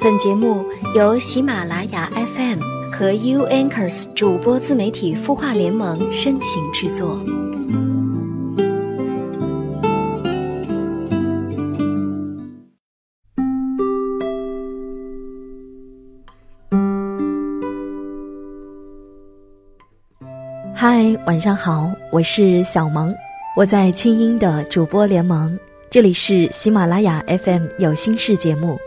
本节目由喜马拉雅 FM 和 U Anchors 主播自媒体孵化联盟深情制作。嗨，晚上好，我是小萌，我在清音的主播联盟，这里是喜马拉雅 FM 有心事节目。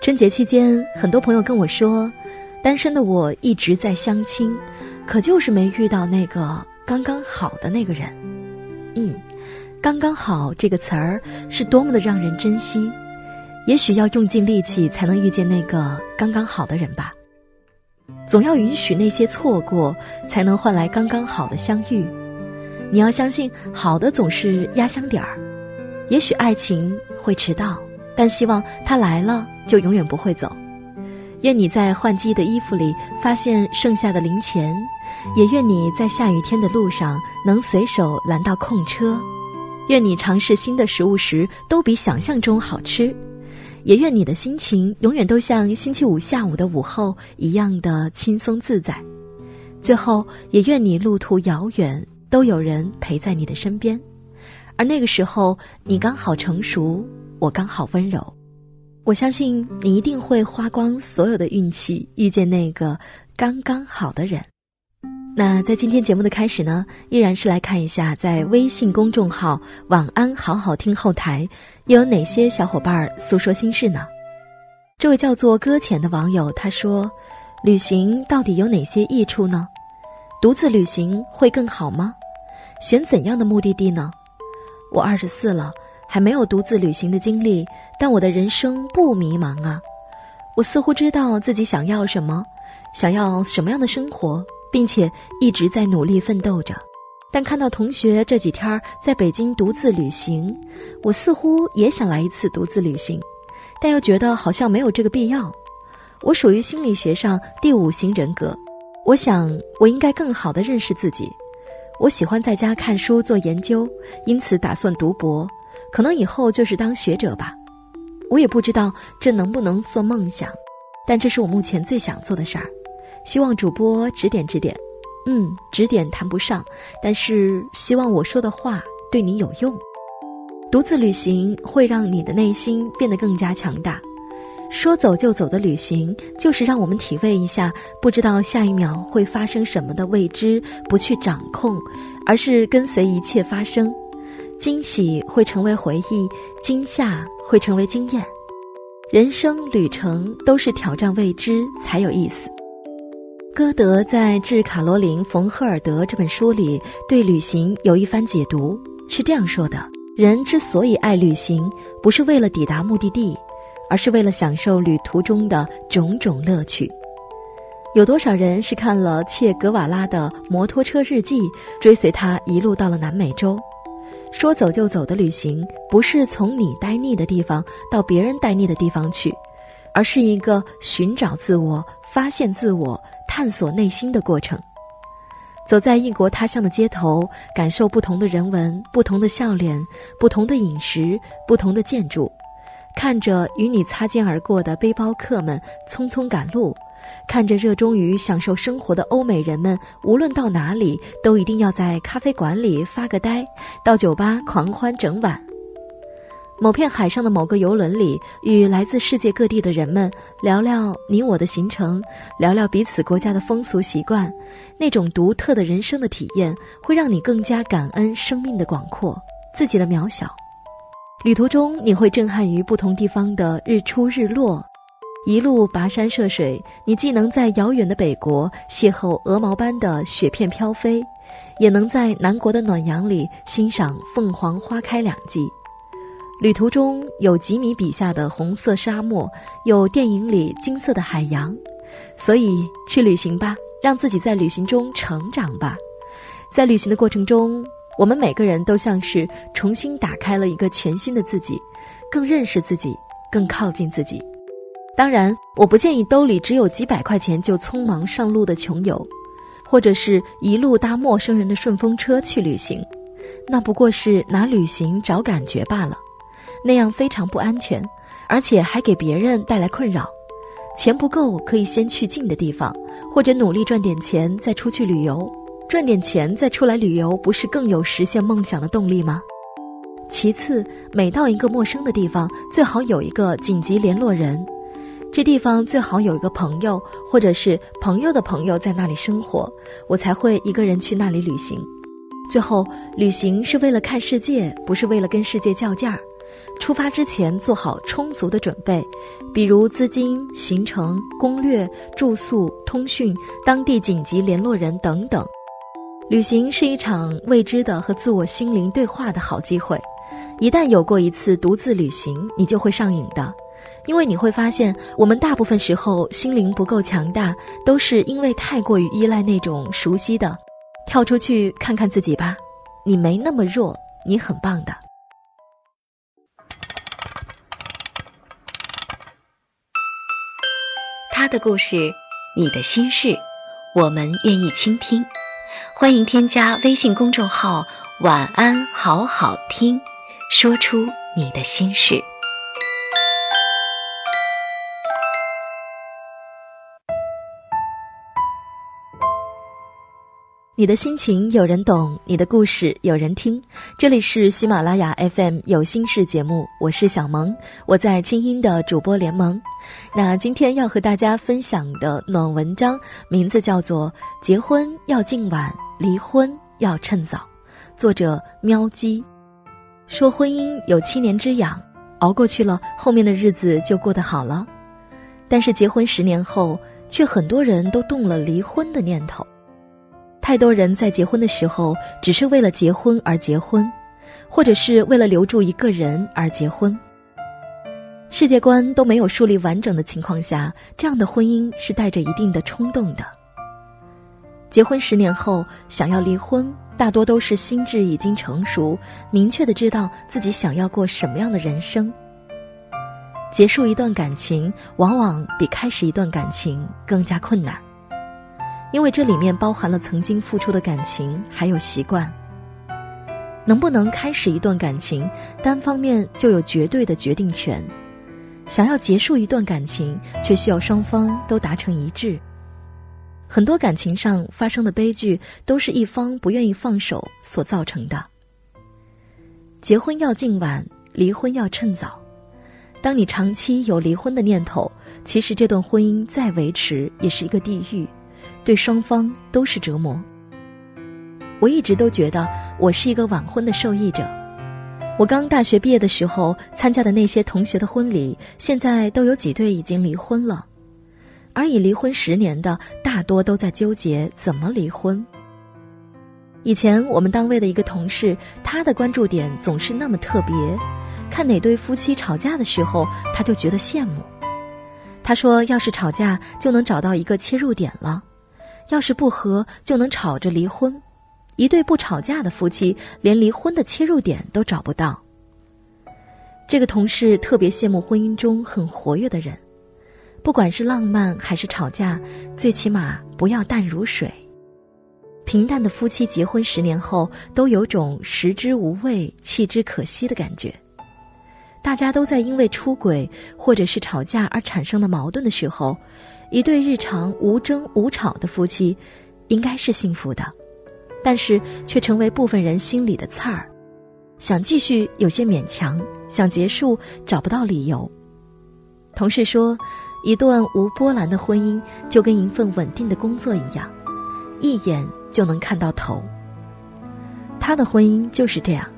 春节期间，很多朋友跟我说，单身的我一直在相亲，可就是没遇到那个刚刚好的那个人。嗯，刚刚好这个词儿是多么的让人珍惜，也许要用尽力气才能遇见那个刚刚好的人吧。总要允许那些错过，才能换来刚刚好的相遇。你要相信，好的总是压箱底儿。也许爱情会迟到。但希望他来了就永远不会走。愿你在换季的衣服里发现剩下的零钱，也愿你在下雨天的路上能随手拦到空车。愿你尝试新的食物时都比想象中好吃，也愿你的心情永远都像星期五下午的午后一样的轻松自在。最后，也愿你路途遥远都有人陪在你的身边，而那个时候你刚好成熟。我刚好温柔，我相信你一定会花光所有的运气，遇见那个刚刚好的人。那在今天节目的开始呢，依然是来看一下在微信公众号“晚安好好听”后台，又有哪些小伙伴诉说心事呢？这位叫做搁浅的网友他说：“旅行到底有哪些益处呢？独自旅行会更好吗？选怎样的目的地呢？我二十四了。”还没有独自旅行的经历，但我的人生不迷茫啊！我似乎知道自己想要什么，想要什么样的生活，并且一直在努力奋斗着。但看到同学这几天在北京独自旅行，我似乎也想来一次独自旅行，但又觉得好像没有这个必要。我属于心理学上第五型人格，我想我应该更好的认识自己。我喜欢在家看书做研究，因此打算读博。可能以后就是当学者吧，我也不知道这能不能算梦想，但这是我目前最想做的事儿。希望主播指点指点，嗯，指点谈不上，但是希望我说的话对你有用。独自旅行会让你的内心变得更加强大。说走就走的旅行，就是让我们体味一下不知道下一秒会发生什么的未知，不去掌控，而是跟随一切发生。惊喜会成为回忆，惊吓会成为经验。人生旅程都是挑战未知才有意思。歌德在《致卡罗琳·冯·赫尔德》这本书里对旅行有一番解读，是这样说的：人之所以爱旅行，不是为了抵达目的地，而是为了享受旅途中的种种乐趣。有多少人是看了切格瓦拉的《摩托车日记》，追随他一路到了南美洲？说走就走的旅行，不是从你待腻的地方到别人待腻的地方去，而是一个寻找自我、发现自我、探索内心的过程。走在异国他乡的街头，感受不同的人文、不同的笑脸、不同的饮食、不同的建筑，看着与你擦肩而过的背包客们匆匆赶路。看着热衷于享受生活的欧美人们，无论到哪里都一定要在咖啡馆里发个呆，到酒吧狂欢整晚。某片海上的某个游轮里，与来自世界各地的人们聊聊你我的行程，聊聊彼此国家的风俗习惯，那种独特的人生的体验，会让你更加感恩生命的广阔，自己的渺小。旅途中，你会震撼于不同地方的日出日落。一路跋山涉水，你既能在遥远的北国邂逅鹅毛般的雪片飘飞，也能在南国的暖阳里欣赏凤凰花开两季。旅途中有吉米笔下的红色沙漠，有电影里金色的海洋，所以去旅行吧，让自己在旅行中成长吧。在旅行的过程中，我们每个人都像是重新打开了一个全新的自己，更认识自己，更靠近自己。当然，我不建议兜里只有几百块钱就匆忙上路的穷游，或者是一路搭陌生人的顺风车去旅行，那不过是拿旅行找感觉罢了，那样非常不安全，而且还给别人带来困扰。钱不够可以先去近的地方，或者努力赚点钱再出去旅游，赚点钱再出来旅游，不是更有实现梦想的动力吗？其次，每到一个陌生的地方，最好有一个紧急联络人，这地方最好有一个朋友，或者是朋友的朋友在那里生活，我才会一个人去那里旅行。最后，旅行是为了看世界，不是为了跟世界较劲儿。出发之前做好充足的准备，比如资金、行程、攻略、住宿、通讯、当地紧急联络人等等。旅行是一场未知的和自我心灵对话的好机会。一旦有过一次独自旅行，你就会上瘾的，因为你会发现，我们大部分时候心灵不够强大，都是因为太过于依赖那种熟悉的。跳出去看看自己吧，你没那么弱，你很棒的。他的故事，你的心事，我们愿意倾听。欢迎添加微信公众号“晚安好好听”，说出你的心事。你的心情有人懂，你的故事有人听。这里是喜马拉雅 FM 有心事节目，我是小萌，我在清音的主播联盟。那今天要和大家分享的暖文章名字叫做《结婚要尽晚，离婚要趁早》，作者喵鸡。说婚姻有七年之痒，熬过去了，后面的日子就过得好了。但是结婚十年后，却很多人都动了离婚的念头。太多人在结婚的时候，只是为了结婚而结婚，或者是为了留住一个人而结婚。世界观都没有树立完整的情况下，这样的婚姻是带着一定的冲动的。结婚十年后想要离婚，大多都是心智已经成熟，明确的知道自己想要过什么样的人生。结束一段感情，往往比开始一段感情更加困难。因为这里面包含了曾经付出的感情，还有习惯。能不能开始一段感情，单方面就有绝对的决定权；想要结束一段感情，却需要双方都达成一致。很多感情上发生的悲剧，都是一方不愿意放手所造成的。结婚要尽晚，离婚要趁早。当你长期有离婚的念头，其实这段婚姻再维持，也是一个地狱。对双方都是折磨。我一直都觉得我是一个晚婚的受益者。我刚大学毕业的时候参加的那些同学的婚礼，现在都有几对已经离婚了，而已离婚十年的大多都在纠结怎么离婚。以前我们单位的一个同事，他的关注点总是那么特别，看哪对夫妻吵架的时候，他就觉得羡慕。他说：“要是吵架，就能找到一个切入点了。”要是不和，就能吵着离婚。一对不吵架的夫妻，连离婚的切入点都找不到。这个同事特别羡慕婚姻中很活跃的人，不管是浪漫还是吵架，最起码不要淡如水。平淡的夫妻结婚十年后，都有种食之无味、弃之可惜的感觉。大家都在因为出轨或者是吵架而产生的矛盾的时候。一对日常无争无吵的夫妻，应该是幸福的，但是却成为部分人心里的刺儿。想继续有些勉强，想结束找不到理由。同事说，一段无波澜的婚姻就跟一份稳定的工作一样，一眼就能看到头。她的婚姻就是这样，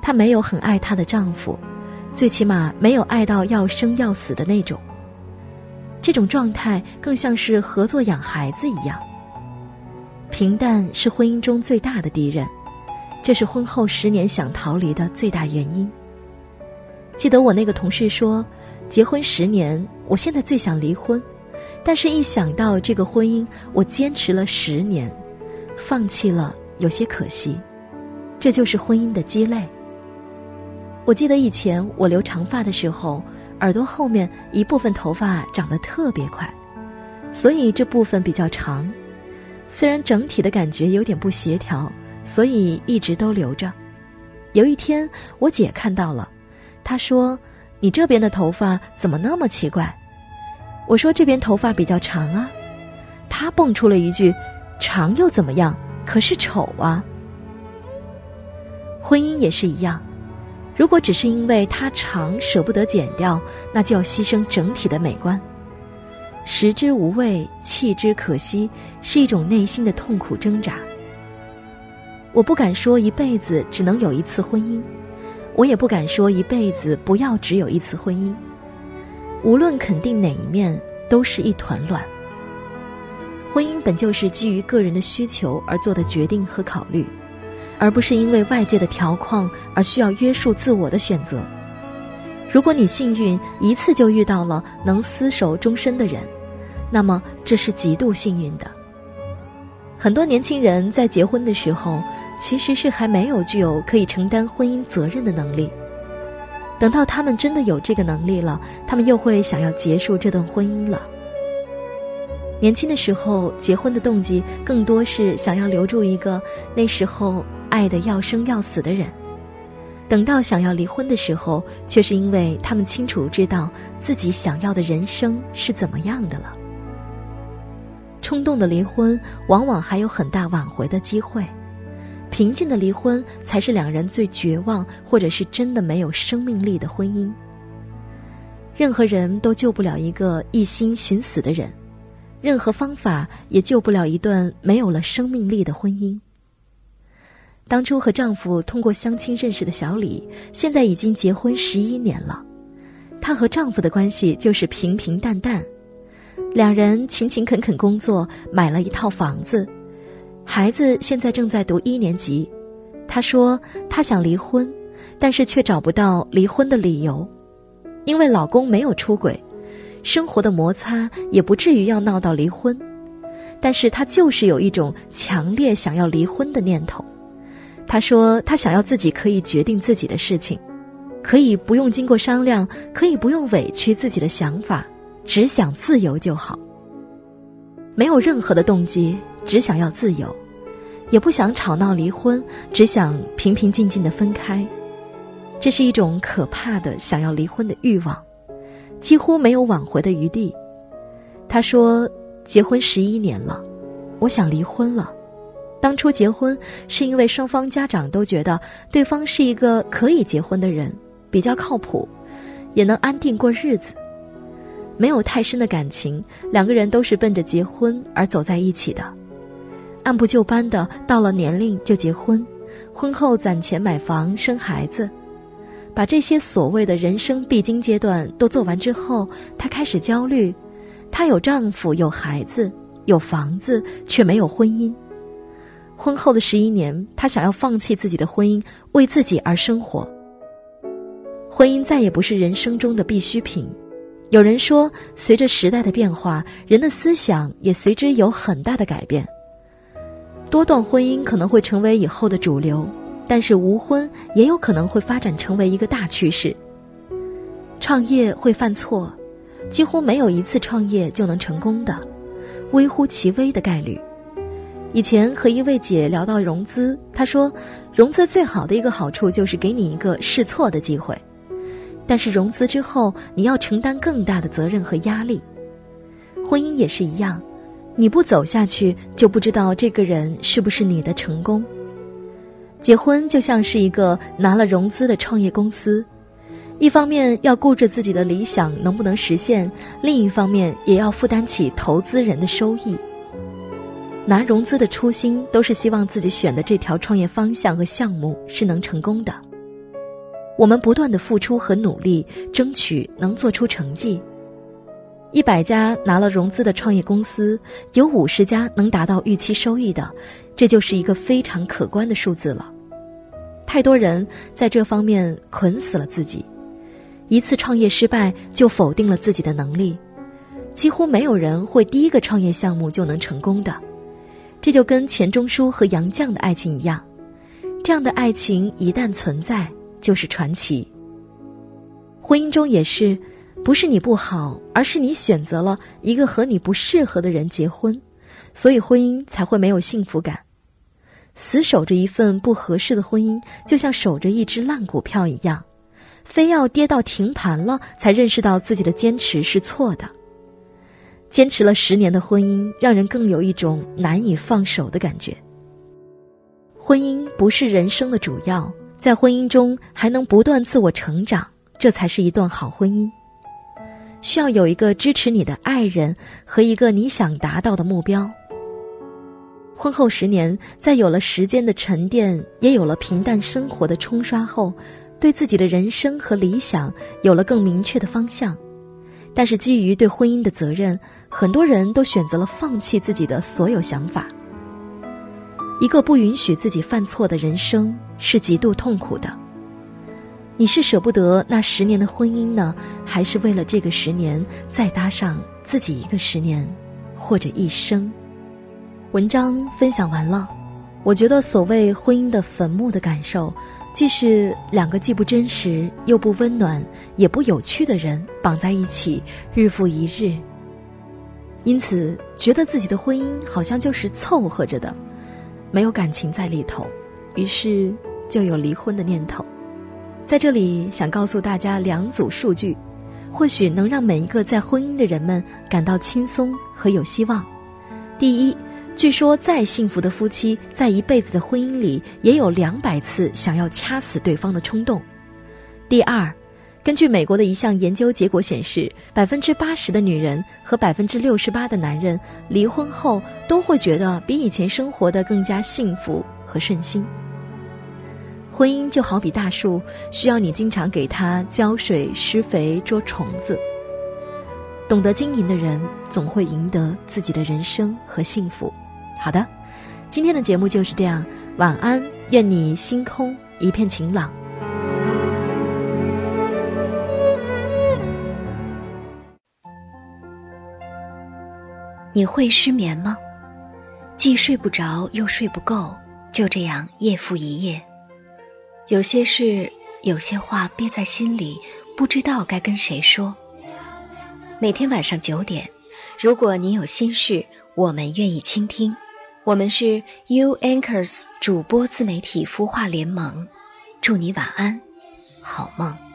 她没有很爱她的丈夫，最起码没有爱到要生要死的那种。这种状态更像是合作养孩子一样。平淡是婚姻中最大的敌人，这是婚后十年想逃离的最大原因。记得我那个同事说，结婚十年，我现在最想离婚，但是一想到这个婚姻，我坚持了十年，放弃了有些可惜。这就是婚姻的鸡肋。我记得以前我留长发的时候。耳朵后面一部分头发长得特别快，所以这部分比较长。虽然整体的感觉有点不协调，所以一直都留着。有一天，我姐看到了，她说：“你这边的头发怎么那么奇怪？”我说这边头发比较长啊，他蹦出了一句：“长又怎么样？可是丑啊。”婚姻也是一样，如果只是因为它长舍不得剪掉，那就要牺牲整体的美观。食之无味，弃之可惜，是一种内心的痛苦挣扎。我不敢说一辈子只能有一次婚姻，我也不敢说一辈子不要只有一次婚姻。无论肯定哪一面，都是一团乱。婚姻本就是基于个人的需求而做的决定和考虑，而不是因为外界的条框而需要约束自我的选择。如果你幸运一次就遇到了能厮守终身的人，那么这是极度幸运的。很多年轻人在结婚的时候，其实是还没有具有可以承担婚姻责任的能力。等到他们真的有这个能力了，他们又会想要结束这段婚姻了。年轻的时候结婚的动机更多是想要留住一个那时候爱的要生要死的人，等到想要离婚的时候，却是因为他们清楚知道自己想要的人生是怎么样的了。冲动的离婚往往还有很大挽回的机会。平静的离婚才是两人最绝望，或者是真的没有生命力的婚姻。任何人都救不了一个一心寻死的人，任何方法也救不了一段没有了生命力的婚姻。当初和丈夫通过相亲认识的小李，现在已经结婚十一年了。她和丈夫的关系就是平平淡淡，两人勤勤恳恳工作，买了一套房子。孩子现在正在读一年级，她说她想离婚，但是却找不到离婚的理由，因为老公没有出轨，生活的摩擦也不至于要闹到离婚，但是她就是有一种强烈想要离婚的念头。他说他想要自己可以决定自己的事情，可以不用经过商量，可以不用委屈自己的想法，只想自由就好，没有任何的动机。只想要自由，也不想吵闹离婚，只想平平静静的分开。这是一种可怕的想要离婚的欲望，几乎没有挽回的余地。他说：“结婚十一年了，我想离婚了。当初结婚是因为双方家长都觉得对方是一个可以结婚的人，比较靠谱，也能安定过日子。没有太深的感情，两个人都是奔着结婚而走在一起的。”按部就班的，到了年龄就结婚，婚后攒钱买房生孩子，把这些所谓的人生必经阶段都做完之后，她开始焦虑。她有丈夫，有孩子，有房子，却没有婚姻。婚后的十一年，她想要放弃自己的婚姻，为自己而生活。婚姻再也不是人生中的必需品。有人说，随着时代的变化，人的思想也随之有很大的改变。多段婚姻可能会成为以后的主流，但是无婚也有可能会发展成为一个大趋势。创业会犯错，几乎没有一次创业就能成功的，微乎其微的概率。以前和一位姐聊到融资，她说，融资最好的一个好处就是给你一个试错的机会，但是融资之后你要承担更大的责任和压力。婚姻也是一样。你不走下去，就不知道这个人是不是你的成功。结婚就像是一个拿了融资的创业公司，一方面要顾着自己的理想能不能实现，另一方面也要负担起投资人的收益。拿融资的初心都是希望自己选的这条创业方向和项目是能成功的。我们不断的付出和努力，争取能做出成绩。一百家拿了融资的创业公司，有五十家能达到预期收益的，这就是一个非常可观的数字了。太多人在这方面捆死了自己，一次创业失败就否定了自己的能力，几乎没有人会第一个创业项目就能成功的。这就跟钱钟书和杨绛的爱情一样，这样的爱情一旦存在就是传奇。婚姻中也是。不是你不好，而是你选择了一个和你不适合的人结婚，所以婚姻才会没有幸福感。死守着一份不合适的婚姻，就像守着一只烂股票一样，非要跌到停盘了才认识到自己的坚持是错的。坚持了十年的婚姻，让人更有一种难以放手的感觉。婚姻不是人生的主要，在婚姻中还能不断自我成长，这才是一段好婚姻。需要有一个支持你的爱人和一个你想达到的目标。婚后十年，在有了时间的沉淀，也有了平淡生活的冲刷后，对自己的人生和理想有了更明确的方向。但是基于对婚姻的责任，很多人都选择了放弃自己的所有想法。一个不允许自己犯错的人生是极度痛苦的。你是舍不得那十年的婚姻呢，还是为了这个十年再搭上自己一个十年，或者一生？文章分享完了，我觉得所谓婚姻的坟墓的感受。即使两个既不真实又不温暖也不有趣的人绑在一起，日复一日。因此，觉得自己的婚姻好像就是凑合着的，没有感情在里头，于是就有离婚的念头。在这里，想告诉大家两组数据，或许能让每一个在婚姻的人们感到轻松和有希望。第一。据说，再幸福的夫妻，在一辈子的婚姻里，也有两百次想要掐死对方的冲动。第二，根据美国的一项研究结果显示，百分之八十的女人和百分之六十八的男人离婚后都会觉得比以前生活的更加幸福和顺心。婚姻就好比大树，需要你经常给它浇水、施肥、捉虫子。懂得经营的人，总会赢得自己的人生和幸福。好的，今天的节目就是这样。晚安，愿你星空一片晴朗。你会失眠吗？既睡不着又睡不够，就这样夜复一夜。有些事，有些话憋在心里，不知道该跟谁说。每天晚上九点，如果你有心事，我们愿意倾听。我们是 U Anchors 主播自媒体孵化联盟，祝你晚安，好梦。